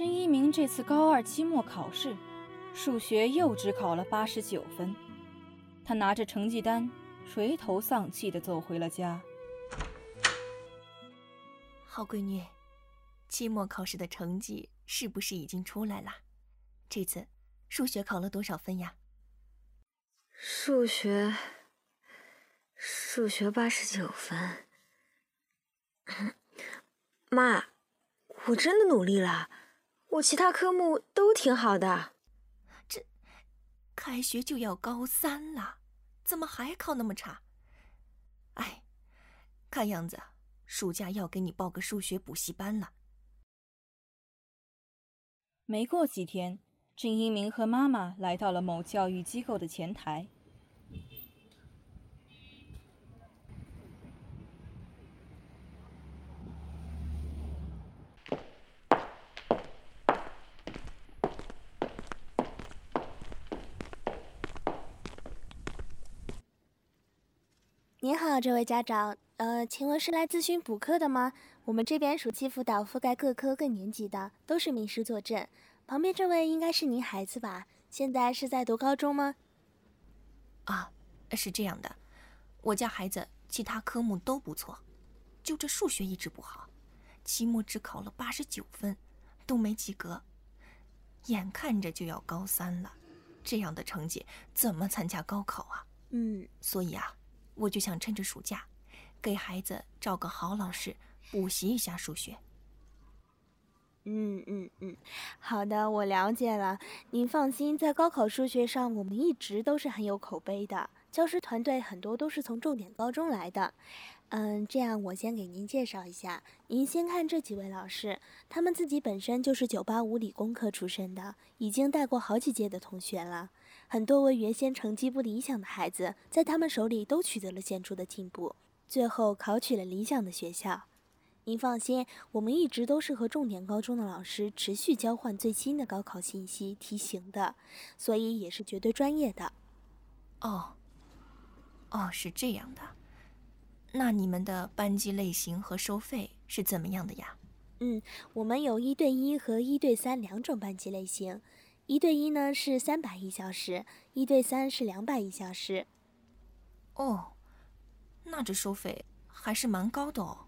郑一鸣这次高二期末考试，数学又只考了八十九分。他拿着成绩单，垂头丧气地走回了家。好闺女，期末考试的成绩是不是已经出来了？这次数学考了多少分呀？数学，数学八十九分。妈，我真的努力了，我其他科目都挺好的。这，开学就要高三了，怎么还考那么差？哎，看样子。暑假要给你报个数学补习班了。没过几天，郑一鸣和妈妈来到了某教育机构的前台。您好，这位家长。呃，请问是来咨询补课的吗？我们这边暑期辅导覆盖各科各年级的，都是名师坐镇。旁边这位应该是您孩子吧？现在是在读高中吗？啊，是这样的，我家孩子其他科目都不错，就这数学一直不好，期末只考了八十九分，都没及格。眼看着就要高三了，这样的成绩怎么参加高考啊？嗯，所以啊，我就想趁着暑假。给孩子找个好老师补习一下数学。嗯嗯嗯，好的，我了解了。您放心，在高考数学上，我们一直都是很有口碑的。教师团队很多都是从重点高中来的。嗯，这样我先给您介绍一下。您先看这几位老师，他们自己本身就是985理工科出身的，已经带过好几届的同学了。很多为原先成绩不理想的孩子，在他们手里都取得了显著的进步。最后考取了理想的学校，您放心，我们一直都是和重点高中的老师持续交换最新的高考信息题型的，所以也是绝对专业的。哦，哦，是这样的，那你们的班级类型和收费是怎么样的呀？嗯，我们有一对一和一对三两种班级类型，一对一呢是三百一小时，一对三是两百一小时。哦。那这收费还是蛮高的哦。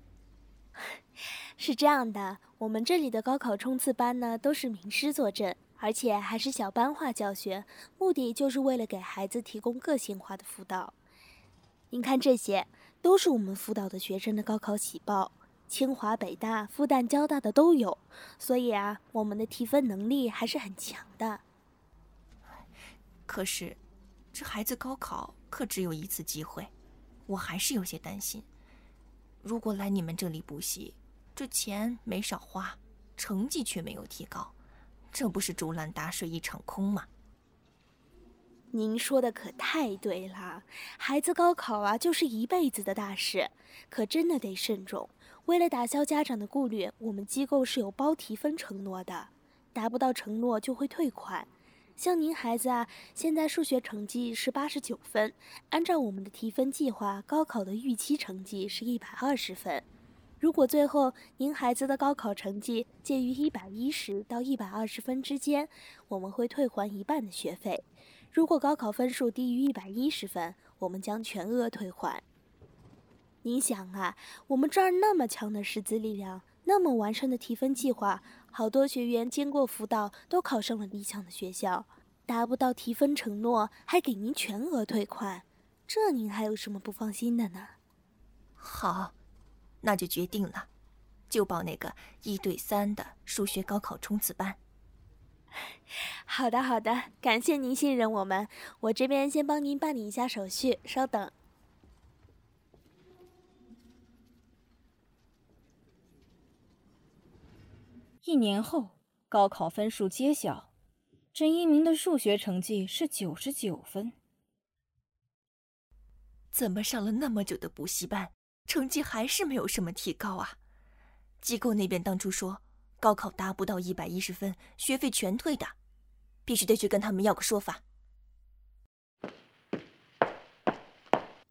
是这样的，我们这里的高考冲刺班呢，都是名师坐镇，而且还是小班化教学，目的就是为了给孩子提供个性化的辅导。您看，这些都是我们辅导的学生的高考喜报，清华、北大、复旦、交大的都有，所以啊，我们的提分能力还是很强的。可是，这孩子高考可只有一次机会。我还是有些担心，如果来你们这里补习，这钱没少花，成绩却没有提高，这不是竹篮打水一场空吗？您说的可太对了，孩子高考啊，就是一辈子的大事，可真的得慎重。为了打消家长的顾虑，我们机构是有包提分承诺的，达不到承诺就会退款。像您孩子啊，现在数学成绩是八十九分，按照我们的提分计划，高考的预期成绩是一百二十分。如果最后您孩子的高考成绩介于一百一十到一百二十分之间，我们会退还一半的学费；如果高考分数低于一百一十分，我们将全额退还。您想啊，我们这儿那么强的师资力量，那么完善的提分计划。好多学员经过辅导都考上了理想的学校，达不到提分承诺还给您全额退款，这您还有什么不放心的呢？好，那就决定了，就报那个一对三的数学高考冲刺班。好的好的，感谢您信任我们，我这边先帮您办理一下手续，稍等。一年后，高考分数揭晓，郑一鸣的数学成绩是九十九分。怎么上了那么久的补习班，成绩还是没有什么提高啊？机构那边当初说，高考达不到一百一十分，学费全退的，必须得去跟他们要个说法。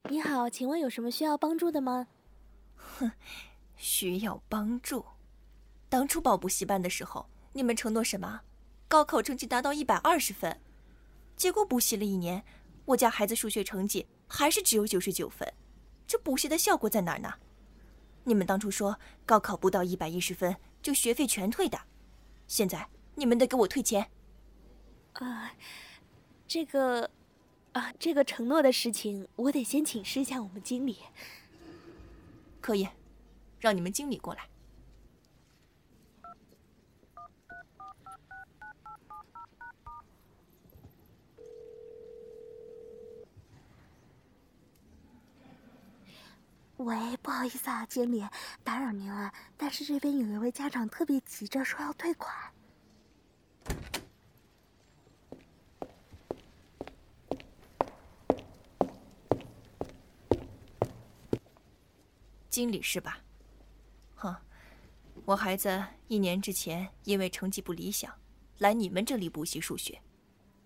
你好，请问有什么需要帮助的吗？哼，需要帮助。当初报补习班的时候，你们承诺什么？高考成绩达到一百二十分，结果补习了一年，我家孩子数学成绩还是只有九十九分，这补习的效果在哪儿呢？你们当初说高考不到一百一十分就学费全退的，现在你们得给我退钱。啊，这个，啊，这个承诺的事情，我得先请示一下我们经理。可以，让你们经理过来。喂，不好意思啊，经理，打扰您了。但是这边有一位家长特别急着说要退款。经理是吧？哼，我孩子一年之前因为成绩不理想，来你们这里补习数学，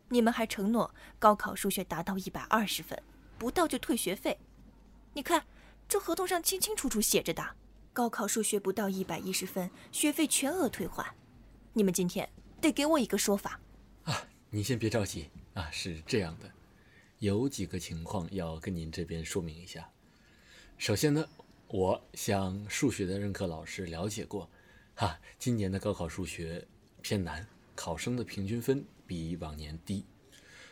你们还承诺高考数学达到一百二十分，不到就退学费。你看。这合同上清清楚楚写着的，高考数学不到一百一十分，学费全额退还。你们今天得给我一个说法。啊，您先别着急啊，是这样的，有几个情况要跟您这边说明一下。首先呢，我向数学的任课老师了解过，哈，今年的高考数学偏难，考生的平均分比往年低，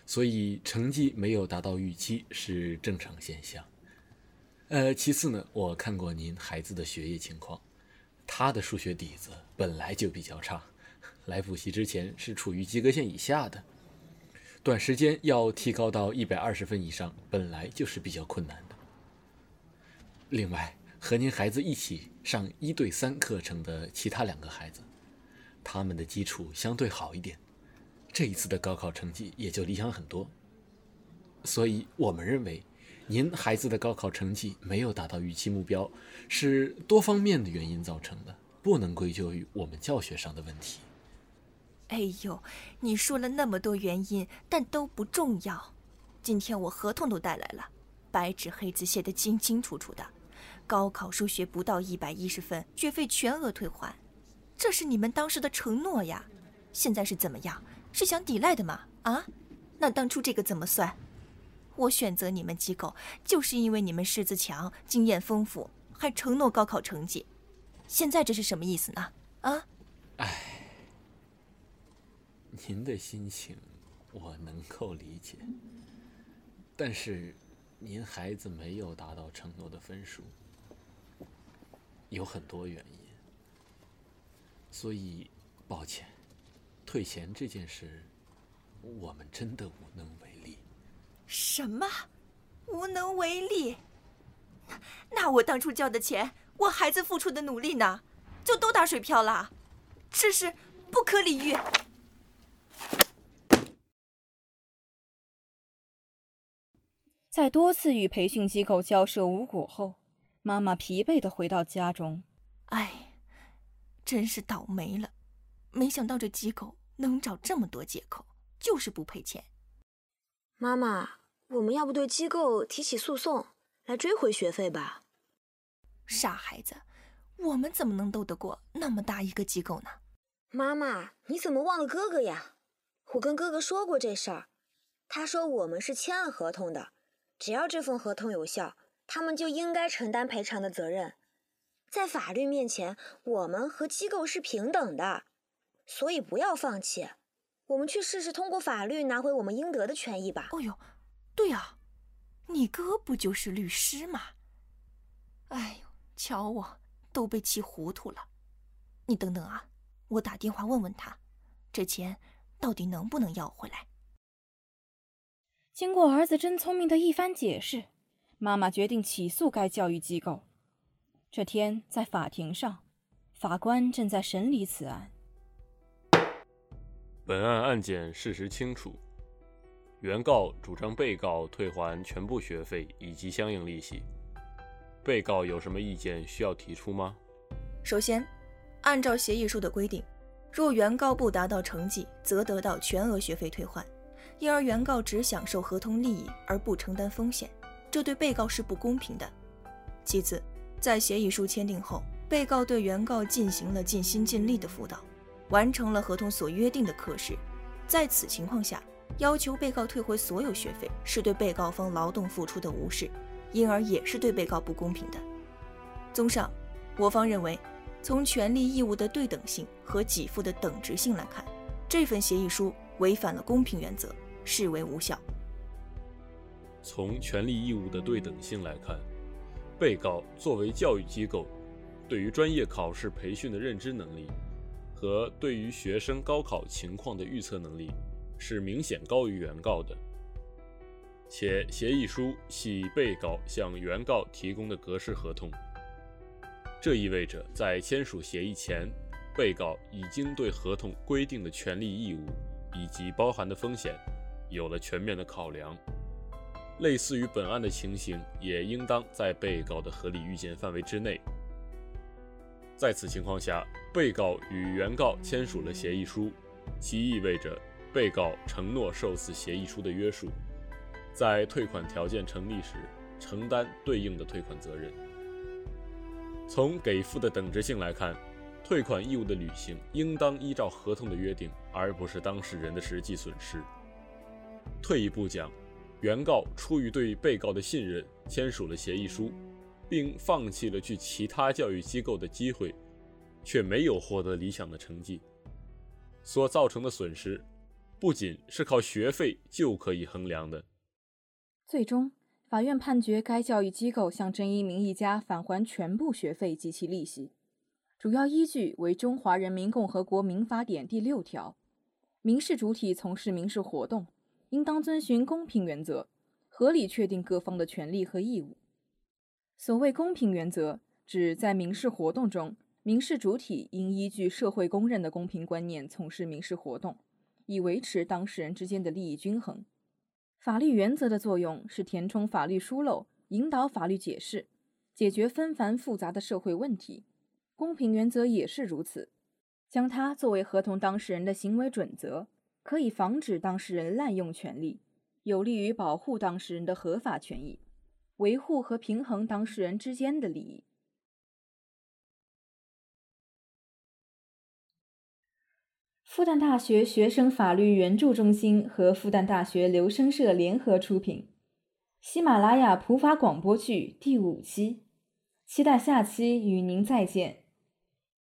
所以成绩没有达到预期是正常现象。呃，其次呢，我看过您孩子的学业情况，他的数学底子本来就比较差，来补习之前是处于及格线以下的，短时间要提高到一百二十分以上，本来就是比较困难的。另外，和您孩子一起上一对三课程的其他两个孩子，他们的基础相对好一点，这一次的高考成绩也就理想很多。所以我们认为。您孩子的高考成绩没有达到预期目标，是多方面的原因造成的，不能归咎于我们教学上的问题。哎呦，你说了那么多原因，但都不重要。今天我合同都带来了，白纸黑字写的清清楚楚的，高考数学不到一百一十分，学费全额退还，这是你们当时的承诺呀。现在是怎么样？是想抵赖的吗？啊？那当初这个怎么算？我选择你们机构，就是因为你们师资强、经验丰富，还承诺高考成绩。现在这是什么意思呢？啊？哎，您的心情我能够理解，但是您孩子没有达到承诺的分数，有很多原因，所以抱歉，退钱这件事，我们真的无能为力。什么？无能为力？那我当初交的钱，我孩子付出的努力呢？就都打水漂了？这是不可理喻！在多次与培训机构交涉无果后，妈妈疲惫的回到家中。哎，真是倒霉了！没想到这机构能找这么多借口，就是不赔钱。妈妈，我们要不对机构提起诉讼，来追回学费吧？傻孩子，我们怎么能斗得过那么大一个机构呢？妈妈，你怎么忘了哥哥呀？我跟哥哥说过这事儿，他说我们是签了合同的，只要这份合同有效，他们就应该承担赔偿的责任。在法律面前，我们和机构是平等的，所以不要放弃。我们去试试通过法律拿回我们应得的权益吧。哦呦，对呀，你哥不就是律师吗？哎呦，瞧我都被气糊涂了。你等等啊，我打电话问问他，这钱到底能不能要回来？经过儿子真聪明的一番解释，妈妈决定起诉该教育机构。这天在法庭上，法官正在审理此案。本案案件事实清楚，原告主张被告退还全部学费以及相应利息。被告有什么意见需要提出吗？首先，按照协议书的规定，若原告不达到成绩，则得到全额学费退还；因而原告只享受合同利益而不承担风险，这对被告是不公平的。其次，在协议书签订后，被告对原告进行了尽心尽力的辅导。完成了合同所约定的课时，在此情况下，要求被告退回所有学费，是对被告方劳动付出的无视，因而也是对被告不公平的。综上，我方认为，从权利义务的对等性和给付的等值性来看，这份协议书违反了公平原则，视为无效。从权利义务的对等性来看，被告作为教育机构，对于专业考试培训的认知能力。和对于学生高考情况的预测能力是明显高于原告的，且协议书系被告向原告提供的格式合同，这意味着在签署协议前，被告已经对合同规定的权利义务以及包含的风险有了全面的考量。类似于本案的情形，也应当在被告的合理预见范围之内。在此情况下，被告与原告签署了协议书，其意味着被告承诺受此协议书的约束，在退款条件成立时承担对应的退款责任。从给付的等值性来看，退款义务的履行应当依照合同的约定，而不是当事人的实际损失。退一步讲，原告出于对被告的信任，签署了协议书。并放弃了去其他教育机构的机会，却没有获得理想的成绩，所造成的损失，不仅是靠学费就可以衡量的。最终，法院判决该教育机构向郑一鸣一家返还全部学费及其利息，主要依据为《中华人民共和国民法典》第六条：民事主体从事民事活动，应当遵循公平原则，合理确定各方的权利和义务。所谓公平原则，指在民事活动中，民事主体应依据社会公认的公平观念从事民事活动，以维持当事人之间的利益均衡。法律原则的作用是填充法律疏漏，引导法律解释，解决纷繁复杂的社会问题。公平原则也是如此，将它作为合同当事人的行为准则，可以防止当事人滥用权利，有利于保护当事人的合法权益。维护和平衡当事人之间的利益。复旦大学学生法律援助中心和复旦大学留声社联合出品，喜马拉雅普法广播剧第五期，期待下期与您再见。